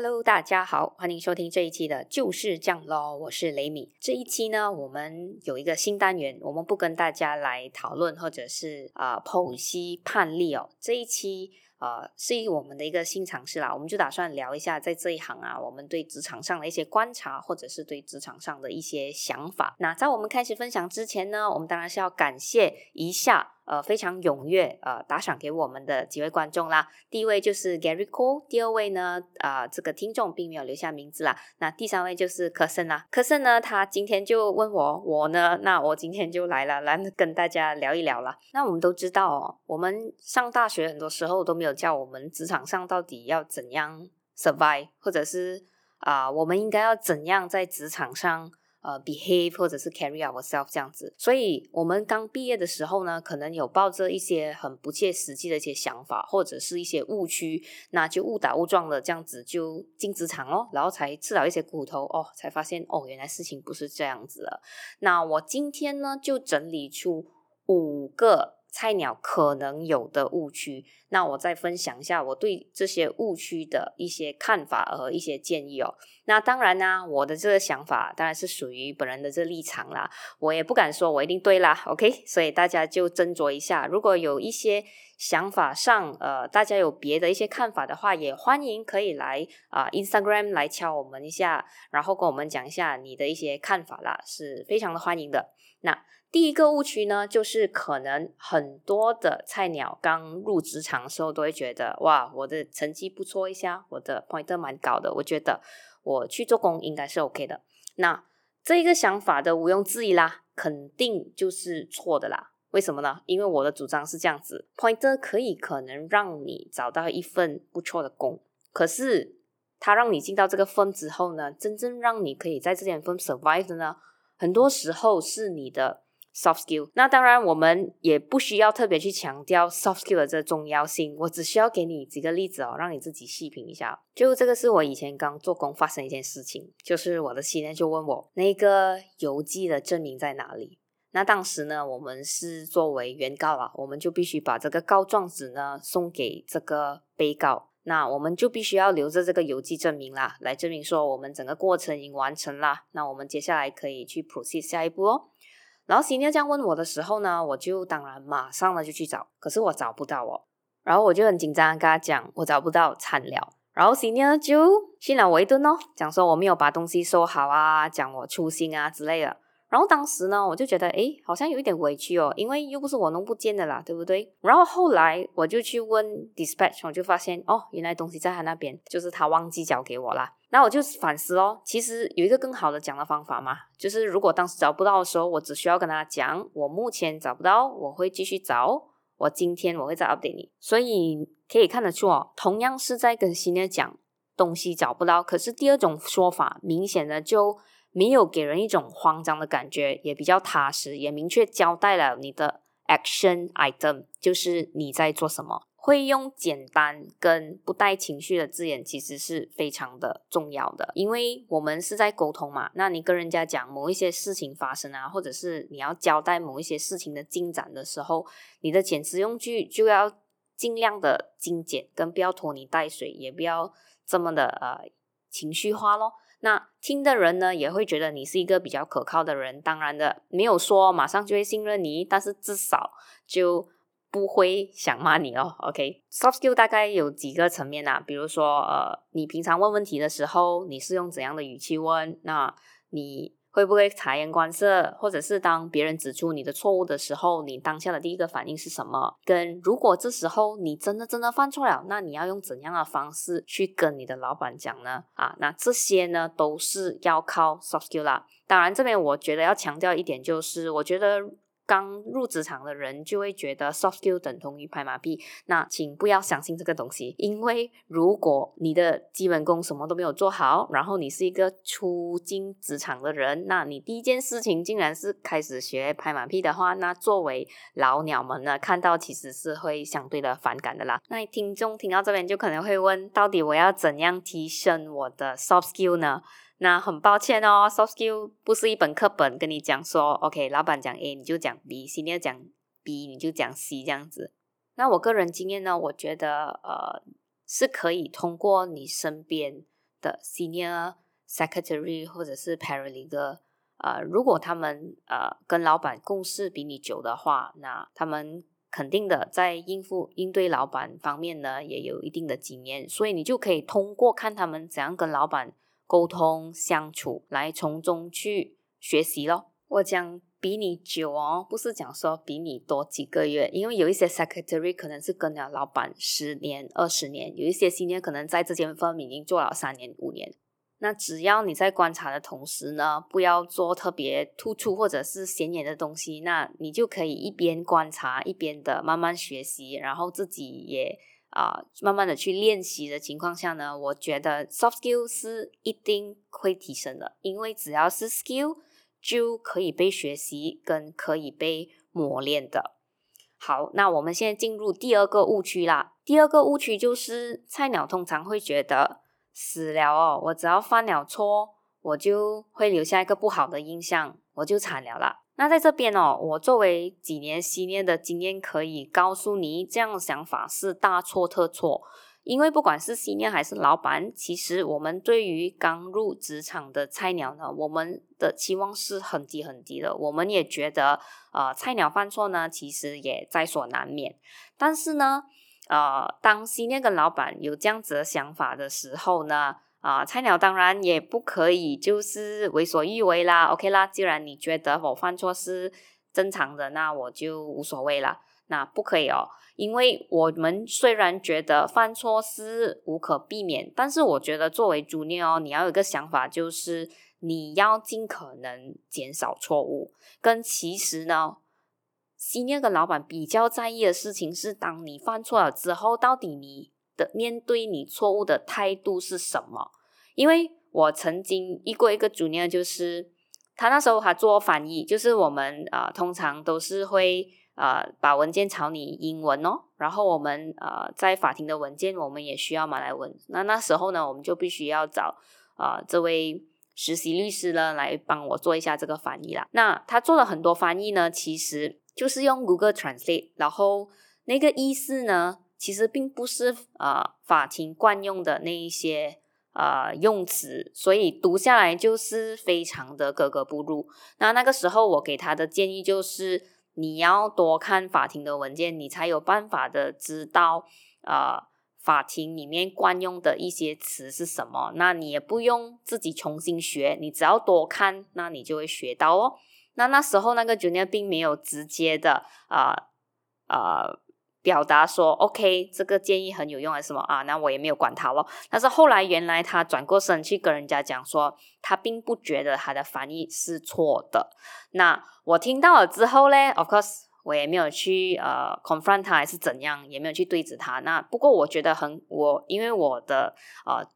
Hello，大家好，欢迎收听这一期的就是这样咯，我是雷米。这一期呢，我们有一个新单元，我们不跟大家来讨论或者是啊剖析判例哦。这一期呃是我们的一个新尝试啦，我们就打算聊一下在这一行啊，我们对职场上的一些观察，或者是对职场上的一些想法。那在我们开始分享之前呢，我们当然是要感谢一下。呃，非常踊跃呃打赏给我们的几位观众啦。第一位就是 Gary Cole，第二位呢，啊，这个听众并没有留下名字啦。那第三位就是科森啦。科森呢，他今天就问我，我呢，那我今天就来了，来跟大家聊一聊啦。那我们都知道哦，我们上大学很多时候都没有教我们职场上到底要怎样 survive，或者是啊，我们应该要怎样在职场上。呃，behave 或者是 carry ourselves 这样子，所以我们刚毕业的时候呢，可能有抱着一些很不切实际的一些想法，或者是一些误区，那就误打误撞的这样子就进职场哦，然后才吃到一些苦头哦，才发现哦，原来事情不是这样子了。那我今天呢，就整理出五个。菜鸟可能有的误区，那我再分享一下我对这些误区的一些看法和一些建议哦。那当然呢，我的这个想法当然是属于本人的这立场啦，我也不敢说我一定对啦。OK，所以大家就斟酌一下。如果有一些想法上，呃，大家有别的一些看法的话，也欢迎可以来啊 Instagram 来敲我们一下，然后跟我们讲一下你的一些看法啦，是非常的欢迎的。那。第一个误区呢，就是可能很多的菜鸟刚入职场的时候都会觉得，哇，我的成绩不错一下，我的 pointer 蛮高的，我觉得我去做工应该是 OK 的。那这一个想法的毋庸置疑啦，肯定就是错的啦。为什么呢？因为我的主张是这样子，pointer 可以可能让你找到一份不错的工，可是它让你进到这个份之后呢，真正让你可以在这间分 survive 的呢，很多时候是你的。soft skill，那当然我们也不需要特别去强调 soft skill 的这重要性，我只需要给你几个例子哦，让你自己细品一下。就这个是我以前刚做工发生一件事情，就是我的新人就问我那个邮寄的证明在哪里。那当时呢，我们是作为原告啊，我们就必须把这个告状纸呢送给这个被告，那我们就必须要留着这个邮寄证明啦，来证明说我们整个过程已经完成啦。那我们接下来可以去 proceed 下一步哦。然后 Senior 这样问我的时候呢，我就当然马上的就去找，可是我找不到哦。然后我就很紧张跟他讲，我找不到，惨了。然后 Senior 就训了我一顿哦，讲说我没有把东西收好啊，讲我粗心啊之类的。然后当时呢，我就觉得，哎，好像有一点委屈哦，因为又不是我弄不见的啦，对不对？然后后来我就去问 dispatch，我就发现，哦，原来东西在他那边，就是他忘记交给我啦。那我就反思哦，其实有一个更好的讲的方法嘛，就是如果当时找不到的时候，我只需要跟他讲，我目前找不到，我会继续找，我今天我会再 update 你。所以可以看得出哦，同样是在跟新的讲东西找不到，可是第二种说法明显的就。没有给人一种慌张的感觉，也比较踏实，也明确交代了你的 action item，就是你在做什么。会用简单跟不带情绪的字眼，其实是非常的重要的，因为我们是在沟通嘛。那你跟人家讲某一些事情发生啊，或者是你要交代某一些事情的进展的时候，你的遣词用句就要尽量的精简，跟不要拖泥带水，也不要这么的呃情绪化咯。那听的人呢，也会觉得你是一个比较可靠的人。当然的，没有说马上就会信任你，但是至少就不会想骂你哦。OK，soft skill 大概有几个层面啊，比如说呃，你平常问问题的时候，你是用怎样的语气问？那你。会不会察言观色，或者是当别人指出你的错误的时候，你当下的第一个反应是什么？跟如果这时候你真的真的犯错了，那你要用怎样的方式去跟你的老板讲呢？啊，那这些呢都是要靠 soft skill 啦。当然，这边我觉得要强调一点就是，我觉得。刚入职场的人就会觉得 soft skill 等同于拍马屁，那请不要相信这个东西，因为如果你的基本功什么都没有做好，然后你是一个初进职场的人，那你第一件事情竟然是开始学拍马屁的话，那作为老鸟们呢，看到其实是会相对的反感的啦。那听众听到这边就可能会问，到底我要怎样提升我的 soft skill 呢？那很抱歉哦，soft skill 不是一本课本跟你讲说，OK，老板讲 A 你就讲 B，Senior 讲 B 你就讲 C 这样子。那我个人经验呢，我觉得呃是可以通过你身边的 senior secretary 或者是 paralegal，呃，如果他们呃跟老板共事比你久的话，那他们肯定的在应付应对老板方面呢，也有一定的经验，所以你就可以通过看他们怎样跟老板沟通相处，来从中去学习咯。我讲比你久哦，不是讲说比你多几个月，因为有一些 secretary 可能是跟了老板十年、二十年，有一些新人可能在这间 firm 已经做了三年、五年。那只要你在观察的同时呢，不要做特别突出或者是显眼的东西，那你就可以一边观察一边的慢慢学习，然后自己也啊慢慢的去练习的情况下呢，我觉得 soft skill 是一定会提升的，因为只要是 skill 就可以被学习跟可以被磨练的。好，那我们现在进入第二个误区啦。第二个误区就是菜鸟通常会觉得。死了哦！我只要犯了错，我就会留下一个不好的印象，我就惨了啦。那在这边哦，我作为几年七年的经验，可以告诉你，这样想法是大错特错。因为不管是新念还是老板，其实我们对于刚入职场的菜鸟呢，我们的期望是很低很低的。我们也觉得，呃，菜鸟犯错呢，其实也在所难免。但是呢，呃，当新念跟老板有这样子的想法的时候呢，啊，菜鸟当然也不可以就是为所欲为啦。OK 啦，既然你觉得我犯错是正常的，那我就无所谓了。那不可以哦，因为我们虽然觉得犯错是无可避免，但是我觉得作为主念哦，你要有个想法，就是你要尽可能减少错误。跟其实呢。新那个老板比较在意的事情是，当你犯错了之后，到底你的面对你错误的态度是什么？因为我曾经遇过一个主念，就是他那时候还做翻译，就是我们啊，通常都是会啊把文件抄你英文哦，然后我们呃在法庭的文件，我们也需要马来文。那那时候呢，我们就必须要找啊这位实习律师呢来帮我做一下这个翻译啦。那他做了很多翻译呢，其实。就是用 Google Translate，然后那个意思呢，其实并不是啊法庭惯用的那一些啊用词，所以读下来就是非常的格格不入。那那个时候我给他的建议就是，你要多看法庭的文件，你才有办法的知道啊法庭里面惯用的一些词是什么。那你也不用自己重新学，你只要多看，那你就会学到哦。那那时候那个 junior 并没有直接的啊啊表达说 OK 这个建议很有用还是什么啊？那我也没有管他咯。但是后来原来他转过身去跟人家讲说，他并不觉得他的翻译是错的。那我听到了之后呢，of course 我也没有去呃 confront 他还是怎样，也没有去对质他。那不过我觉得很我因为我的呃。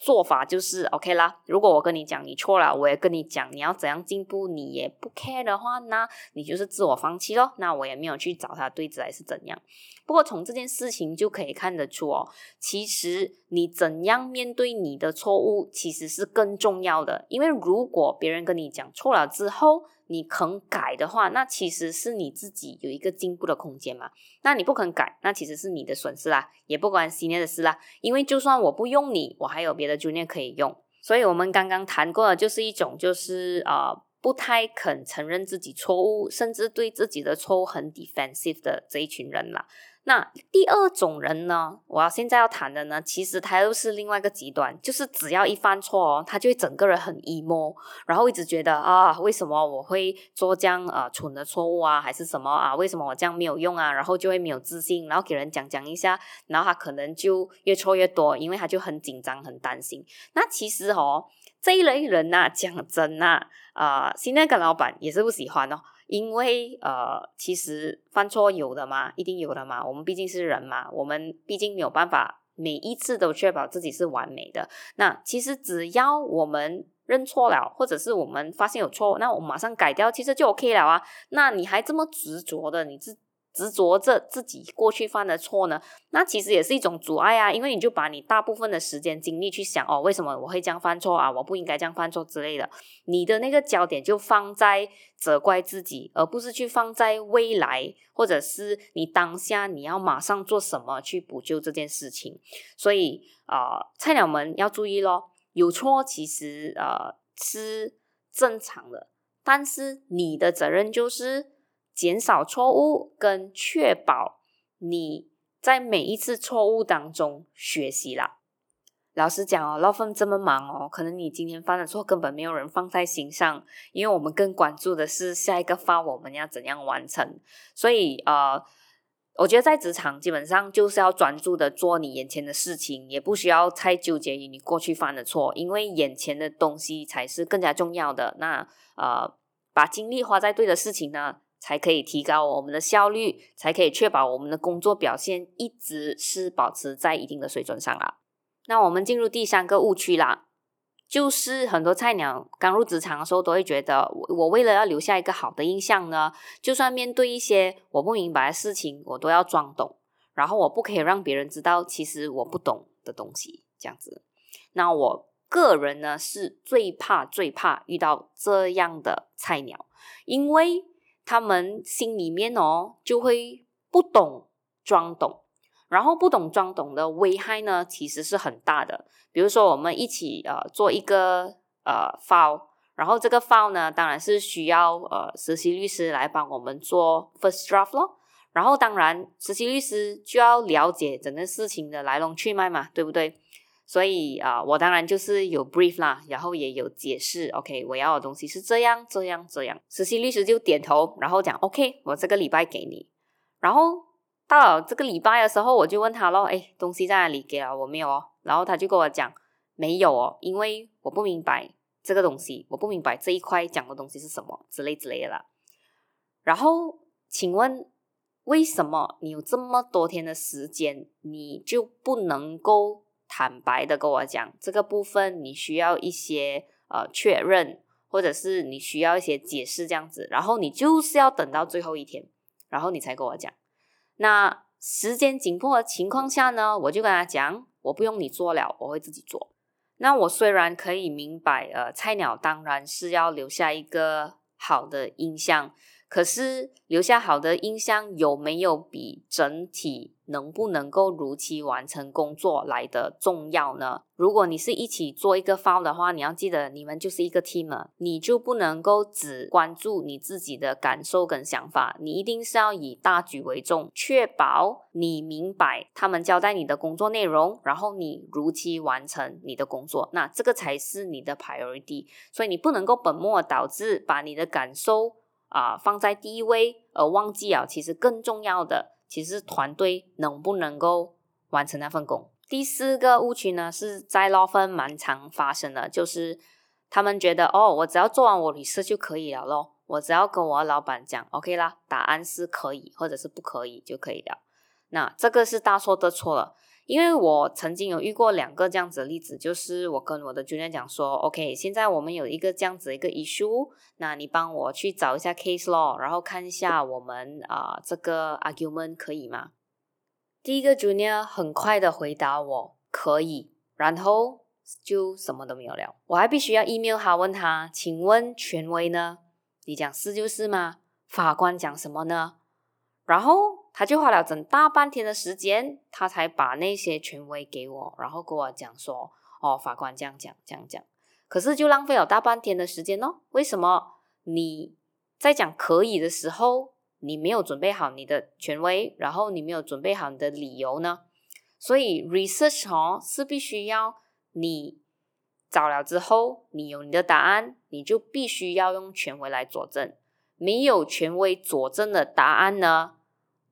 做法就是 OK 啦。如果我跟你讲你错了，我也跟你讲你要怎样进步，你也不 care 的话，那你就是自我放弃咯。那我也没有去找他对质还是怎样。不过从这件事情就可以看得出哦，其实你怎样面对你的错误，其实是更重要的。因为如果别人跟你讲错了之后，你肯改的话，那其实是你自己有一个进步的空间嘛。那你不肯改，那其实是你的损失啦，也不关 senior 的事啦。因为就算我不用你，我还有别的 junior 可以用。所以我们刚刚谈过的，就是一种就是呃不太肯承认自己错误，甚至对自己的错误很 defensive 的这一群人啦。那第二种人呢？我要现在要谈的呢，其实他又是另外一个极端，就是只要一犯错哦，他就会整个人很 emo，然后一直觉得啊，为什么我会做这样啊蠢的错误啊，还是什么啊？为什么我这样没有用啊？然后就会没有自信，然后给人讲讲一下，然后他可能就越错越多，因为他就很紧张、很担心。那其实哦，这一类人呐，讲真呐，啊，现在跟老板也是不喜欢哦。因为呃，其实犯错有的嘛，一定有的嘛。我们毕竟是人嘛，我们毕竟没有办法每一次都确保自己是完美的。那其实只要我们认错了，或者是我们发现有错，那我马上改掉，其实就 OK 了啊。那你还这么执着的，你自执着着自己过去犯的错呢，那其实也是一种阻碍啊，因为你就把你大部分的时间精力去想哦，为什么我会这样犯错啊？我不应该这样犯错之类的，你的那个焦点就放在责怪自己，而不是去放在未来，或者是你当下你要马上做什么去补救这件事情。所以啊，菜鸟们要注意咯，有错其实呃是正常的，但是你的责任就是减少错误跟确保你在每一次错误当中学习啦。老实讲哦，老粉这么忙哦，可能你今天犯的错根本没有人放在心上，因为我们更关注的是下一个发我们要怎样完成。所以呃，我觉得在职场基本上就是要专注的做你眼前的事情，也不需要太纠结于你过去犯的错，因为眼前的东西才是更加重要的。那呃，把精力花在对的事情呢，才可以提高我们的效率，才可以确保我们的工作表现一直是保持在一定的水准上啊。那我们进入第三个误区啦，就是很多菜鸟刚入职场的时候，都会觉得我我为了要留下一个好的印象呢，就算面对一些我不明白的事情，我都要装懂，然后我不可以让别人知道其实我不懂的东西，这样子。那我个人呢是最怕最怕遇到这样的菜鸟，因为他们心里面哦就会不懂装懂。然后不懂装懂的危害呢，其实是很大的。比如说，我们一起呃做一个呃 file，然后这个 file 呢，当然是需要呃实习律师来帮我们做 first draft 咯。然后当然，实习律师就要了解整个事情的来龙去脉嘛，对不对？所以啊，我当然就是有 brief 啦，然后也有解释。OK，我要的东西是这样这样这样。实习律师就点头，然后讲 OK，我这个礼拜给你。然后。到了这个礼拜的时候，我就问他咯，哎，东西在哪里？给了我没有哦？然后他就跟我讲没有哦，因为我不明白这个东西，我不明白这一块讲的东西是什么之类之类的啦。然后，请问为什么你有这么多天的时间，你就不能够坦白的跟我讲这个部分？你需要一些呃确认，或者是你需要一些解释这样子，然后你就是要等到最后一天，然后你才跟我讲。那时间紧迫的情况下呢，我就跟他讲，我不用你做了，我会自己做。那我虽然可以明白，呃，菜鸟当然是要留下一个好的印象。可是留下好的印象有没有比整体能不能够如期完成工作来的重要呢？如果你是一起做一个 file 的话，你要记得你们就是一个 team，你就不能够只关注你自己的感受跟想法，你一定是要以大局为重，确保你明白他们交代你的工作内容，然后你如期完成你的工作，那这个才是你的 priority。所以你不能够本末倒置，把你的感受。啊，放在第一位，而忘记啊，其实更重要的，其实团队能不能够完成那份工。第四个误区呢，是在捞分蛮常发生的，就是他们觉得哦，我只要做完我律师就可以了咯，我只要跟我老板讲，OK 啦，答案是可以或者是不可以就可以了。那这个是大错特错了。因为我曾经有遇过两个这样子的例子，就是我跟我的 junior 讲说，OK，现在我们有一个这样子一个 issue，那你帮我去找一下 case law，然后看一下我们啊这个 argument 可以吗？第一个 junior 很快的回答我可以，然后就什么都没有聊。我还必须要 email 他问他，请问权威呢？你讲是就是吗？法官讲什么呢？然后。他就花了整大半天的时间，他才把那些权威给我，然后跟我讲说：“哦，法官这样讲，这样讲。”可是就浪费了大半天的时间哦。为什么你在讲可以的时候，你没有准备好你的权威，然后你没有准备好你的理由呢？所以 research 哦是必须要你找了之后，你有你的答案，你就必须要用权威来佐证。没有权威佐证的答案呢？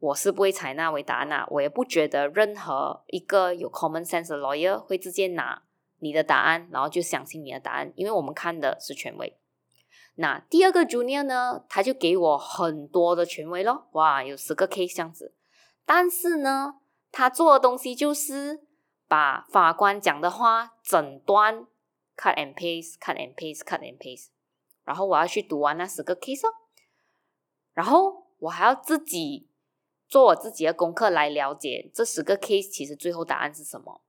我是不会采纳为答案啊，我也不觉得任何一个有 common sense 的 lawyer 会直接拿你的答案，然后就相信你的答案，因为我们看的是权威。那第二个 junior 呢，他就给我很多的权威咯，哇，有十个 case 这样子，但是呢，他做的东西就是把法官讲的话整段 cut and paste，cut and paste，cut and paste，然后我要去读完那十个 case 哦，然后我还要自己。做我自己的功课来了解这十个 case，其实最后答案是什么？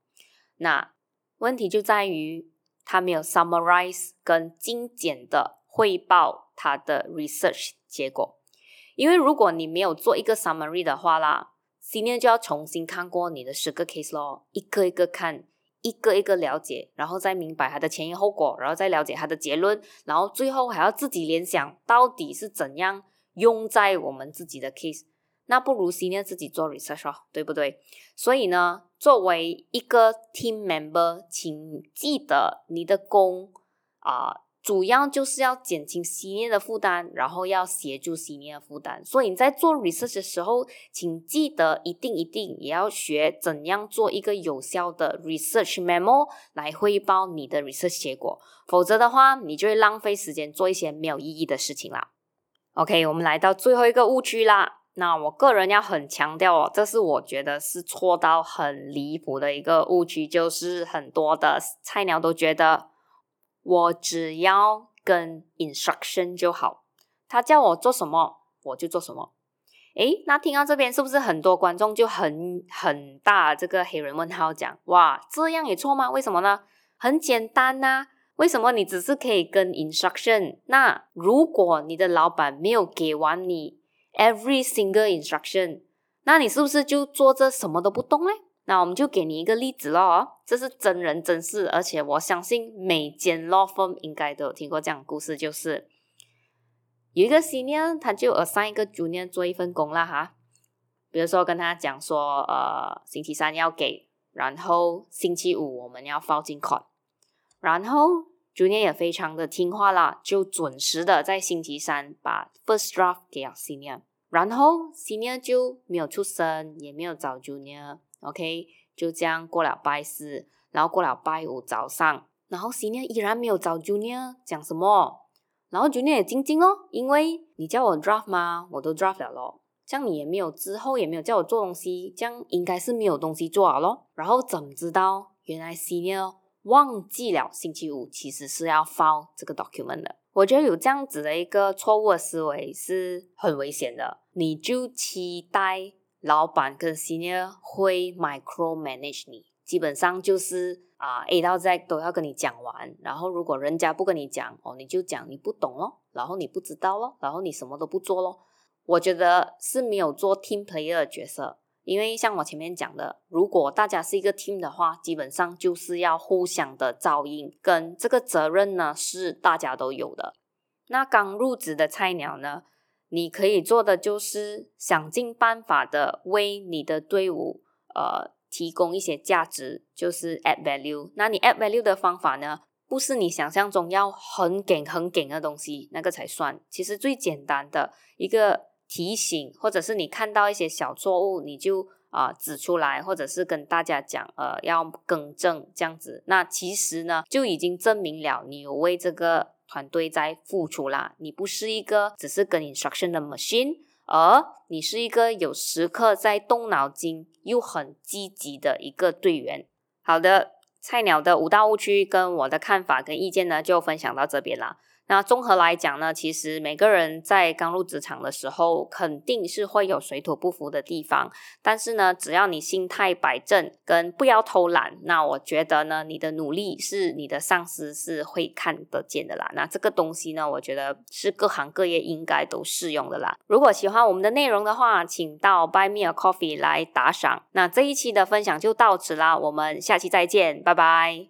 那问题就在于他没有 summarize 跟精简的汇报他的 research 结果。因为如果你没有做一个 summary 的话啦今年就要重新看过你的十个 case 咯，一个一个看，一个一个了解，然后再明白它的前因后果，然后再了解它的结论，然后最后还要自己联想到底是怎样用在我们自己的 case。那不如 senior 自己做 research 哦，对不对？所以呢，作为一个 team member，请记得你的工啊。主要就是要减轻 senior 的负担，然后要协助 senior 的负担。所以你在做 research 的时候，请记得一定一定也要学怎样做一个有效的 research memo 来汇报你的 research 结果。否则的话，你就会浪费时间做一些没有意义的事情啦。OK，我们来到最后一个误区啦。那我个人要很强调哦，这是我觉得是错到很离谱的一个误区，就是很多的菜鸟都觉得。我只要跟 instruction 就好，他叫我做什么我就做什么。诶，那听到这边是不是很多观众就很很大这个黑人问号讲，哇，这样也错吗？为什么呢？很简单呐，为什么你只是可以跟 instruction？那如果你的老板没有给完你 every single instruction，那你是不是就做这什么都不动嘞？那我们就给你一个例子咯，这是真人真事，而且我相信每间 law firm 应该都有听过这样的故事，就是有一个 senior 他就 assign 一个 junior 做一份工了哈，比如说跟他讲说，呃，星期三要给，然后星期五我们要放进 court，然后 junior 也非常的听话啦，就准时的在星期三把 first draft 给了 senior，然后 senior 就没有出声，也没有找 junior。OK，就这样过了拜四，然后过了拜五早上，然后 Senior 依然没有找 Junior 讲什么，然后 Junior 也静静哦，因为你叫我 draft 吗？我都 draft 了咯，这样你也没有之后也没有叫我做东西，这样应该是没有东西做了咯。然后怎么知道？原来 Senior 忘记了星期五其实是要 file 这个 document 的。我觉得有这样子的一个错误的思维是很危险的，你就期待。老板跟 senior 会 micro manage 你，基本上就是啊 A 到 Z 都要跟你讲完，然后如果人家不跟你讲哦，你就讲你不懂咯，然后你不知道咯，然后你什么都不做咯。我觉得是没有做 team player 的角色，因为像我前面讲的，如果大家是一个 team 的话，基本上就是要互相的照应，跟这个责任呢是大家都有的。那刚入职的菜鸟呢？你可以做的就是想尽办法的为你的队伍呃提供一些价值，就是 add value。那你 add value 的方法呢，不是你想象中要很给很给的东西那个才算。其实最简单的一个提醒，或者是你看到一些小错误，你就啊指出来，或者是跟大家讲呃要更正这样子。那其实呢，就已经证明了你有为这个。团队在付出啦，你不是一个只是跟 instruction 的 machine，而你是一个有时刻在动脑筋又很积极的一个队员。好的，菜鸟的五大误区跟我的看法跟意见呢，就分享到这边啦。那综合来讲呢，其实每个人在刚入职场的时候，肯定是会有水土不服的地方。但是呢，只要你心态摆正，跟不要偷懒，那我觉得呢，你的努力是你的上司是会看得见的啦。那这个东西呢，我觉得是各行各业应该都适用的啦。如果喜欢我们的内容的话，请到 Buy Me a Coffee 来打赏。那这一期的分享就到此啦，我们下期再见，拜拜。